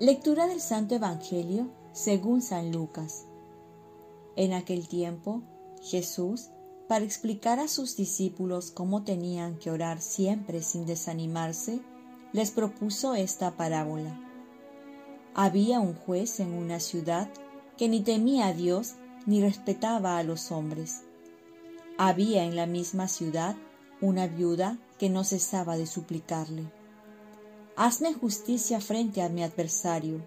Lectura del Santo Evangelio según San Lucas. En aquel tiempo, Jesús, para explicar a sus discípulos cómo tenían que orar siempre sin desanimarse, les propuso esta parábola. Había un juez en una ciudad que ni temía a Dios ni respetaba a los hombres. Había en la misma ciudad una viuda que no cesaba de suplicarle hazme justicia frente a mi adversario.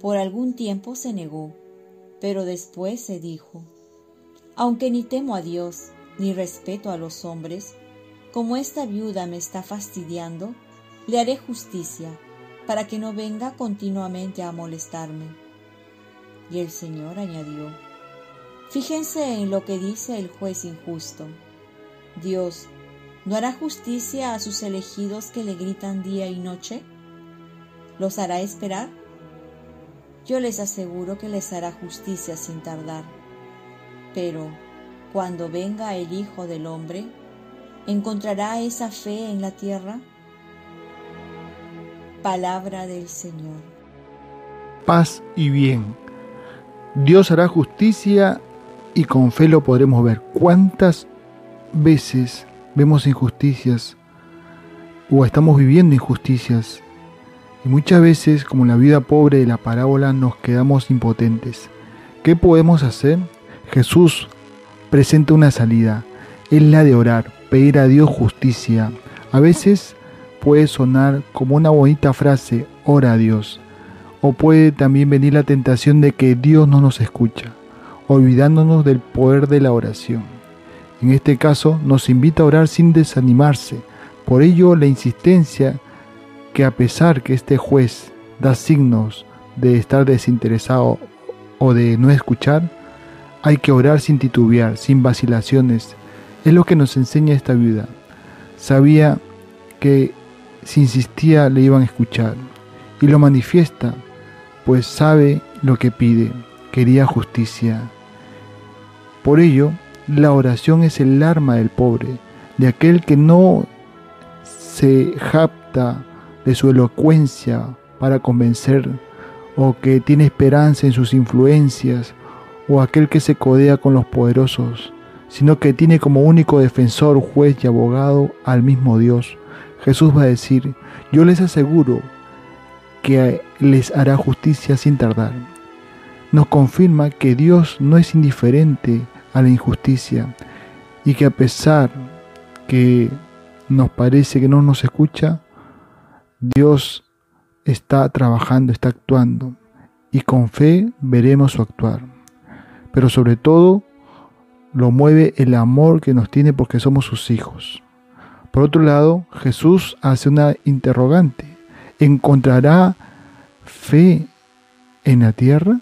Por algún tiempo se negó, pero después se dijo, aunque ni temo a Dios, ni respeto a los hombres, como esta viuda me está fastidiando, le haré justicia, para que no venga continuamente a molestarme. Y el Señor añadió, Fíjense en lo que dice el juez injusto. Dios ¿No hará justicia a sus elegidos que le gritan día y noche? ¿Los hará esperar? Yo les aseguro que les hará justicia sin tardar. Pero cuando venga el Hijo del Hombre, ¿encontrará esa fe en la tierra? Palabra del Señor. Paz y bien. Dios hará justicia y con fe lo podremos ver. ¿Cuántas veces vemos injusticias o estamos viviendo injusticias. Y muchas veces, como la vida pobre de la parábola, nos quedamos impotentes. ¿Qué podemos hacer? Jesús presenta una salida. Es la de orar, pedir a Dios justicia. A veces puede sonar como una bonita frase, ora a Dios. O puede también venir la tentación de que Dios no nos escucha, olvidándonos del poder de la oración. En este caso nos invita a orar sin desanimarse. Por ello la insistencia que a pesar que este juez da signos de estar desinteresado o de no escuchar, hay que orar sin titubear, sin vacilaciones. Es lo que nos enseña esta viuda. Sabía que si insistía le iban a escuchar y lo manifiesta, pues sabe lo que pide, quería justicia. Por ello, la oración es el arma del pobre, de aquel que no se japta de su elocuencia para convencer, o que tiene esperanza en sus influencias, o aquel que se codea con los poderosos, sino que tiene como único defensor, juez y abogado al mismo Dios. Jesús va a decir, yo les aseguro que les hará justicia sin tardar. Nos confirma que Dios no es indiferente a la injusticia y que a pesar que nos parece que no nos escucha, Dios está trabajando, está actuando y con fe veremos su actuar. Pero sobre todo lo mueve el amor que nos tiene porque somos sus hijos. Por otro lado, Jesús hace una interrogante. ¿Encontrará fe en la tierra?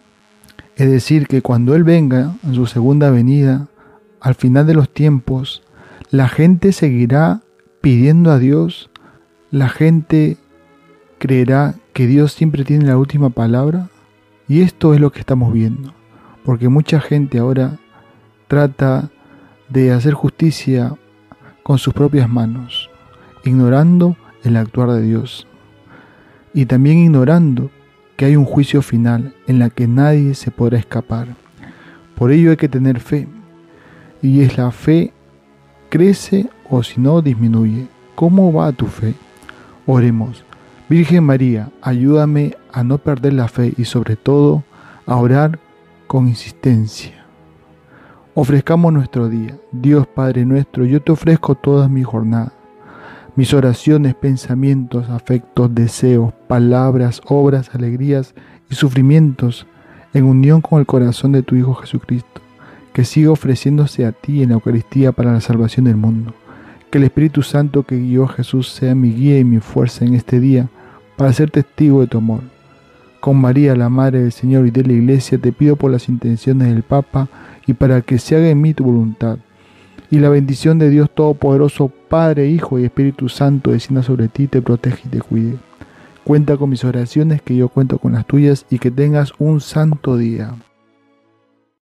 Es decir, que cuando Él venga en su segunda venida, al final de los tiempos, la gente seguirá pidiendo a Dios, la gente creerá que Dios siempre tiene la última palabra. Y esto es lo que estamos viendo, porque mucha gente ahora trata de hacer justicia con sus propias manos, ignorando el actuar de Dios y también ignorando que hay un juicio final en la que nadie se podrá escapar. Por ello hay que tener fe. Y es la fe crece o si no disminuye. ¿Cómo va tu fe? Oremos. Virgen María, ayúdame a no perder la fe y sobre todo a orar con insistencia. Ofrezcamos nuestro día. Dios Padre nuestro, yo te ofrezco toda mi jornada mis oraciones, pensamientos, afectos, deseos, palabras, obras, alegrías y sufrimientos en unión con el corazón de tu Hijo Jesucristo, que siga ofreciéndose a ti en la Eucaristía para la salvación del mundo. Que el Espíritu Santo que guió a Jesús sea mi guía y mi fuerza en este día para ser testigo de tu amor. Con María, la Madre del Señor y de la Iglesia, te pido por las intenciones del Papa y para que se haga en mí tu voluntad y la bendición de Dios Todopoderoso, Padre, Hijo y Espíritu Santo, descienda sobre ti, te protege y te cuide. Cuenta con mis oraciones, que yo cuento con las tuyas y que tengas un santo día.